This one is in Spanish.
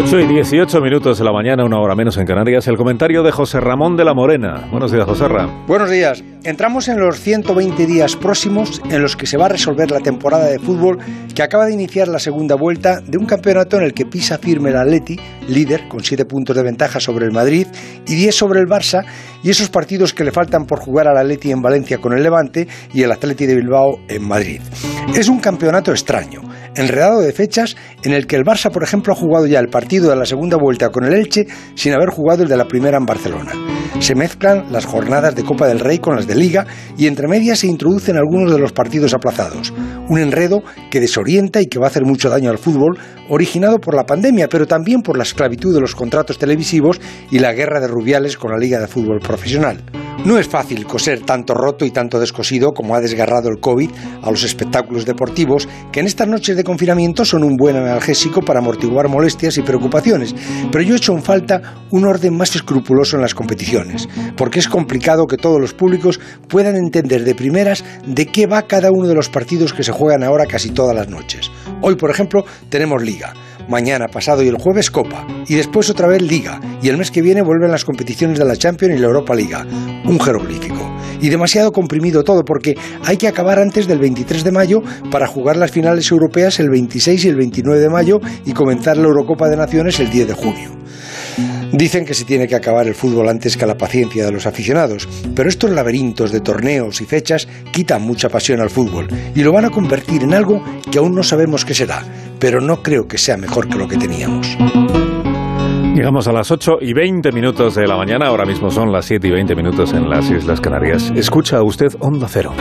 8 y 18 minutos de la mañana, una hora menos en Canarias, el comentario de José Ramón de la Morena. Buenos días, José Ramón. Buenos días. Entramos en los 120 días próximos en los que se va a resolver la temporada de fútbol que acaba de iniciar la segunda vuelta de un campeonato en el que pisa firme el Atleti, líder, con 7 puntos de ventaja sobre el Madrid y 10 sobre el Barça, y esos partidos que le faltan por jugar al Atleti en Valencia con el Levante y el Atleti de Bilbao en Madrid. Es un campeonato extraño enredado de fechas en el que el Barça, por ejemplo, ha jugado ya el partido de la segunda vuelta con el Elche sin haber jugado el de la primera en Barcelona. Se mezclan las jornadas de Copa del Rey con las de Liga y entre medias se introducen algunos de los partidos aplazados. Un enredo que desorienta y que va a hacer mucho daño al fútbol, originado por la pandemia, pero también por la esclavitud de los contratos televisivos y la guerra de Rubiales con la Liga de Fútbol Profesional. No es fácil coser tanto roto y tanto descosido como ha desgarrado el COVID a los espectáculos deportivos, que en estas noches de confinamiento son un buen analgésico para amortiguar molestias y preocupaciones, pero yo he hecho en falta un orden más escrupuloso en las competiciones, porque es complicado que todos los públicos puedan entender de primeras de qué va cada uno de los partidos que se juegan ahora casi todas las noches. Hoy, por ejemplo, tenemos liga mañana, pasado y el jueves Copa, y después otra vez Liga, y el mes que viene vuelven las competiciones de la Champions y la Europa Liga. Un jeroglífico. Y demasiado comprimido todo porque hay que acabar antes del 23 de mayo para jugar las finales europeas el 26 y el 29 de mayo y comenzar la Eurocopa de Naciones el 10 de junio. Dicen que se tiene que acabar el fútbol antes que la paciencia de los aficionados, pero estos laberintos de torneos y fechas quitan mucha pasión al fútbol y lo van a convertir en algo que aún no sabemos qué será, pero no creo que sea mejor que lo que teníamos. Llegamos a las 8 y 20 minutos de la mañana, ahora mismo son las 7 y 20 minutos en las Islas Canarias. Escucha usted Onda Cero.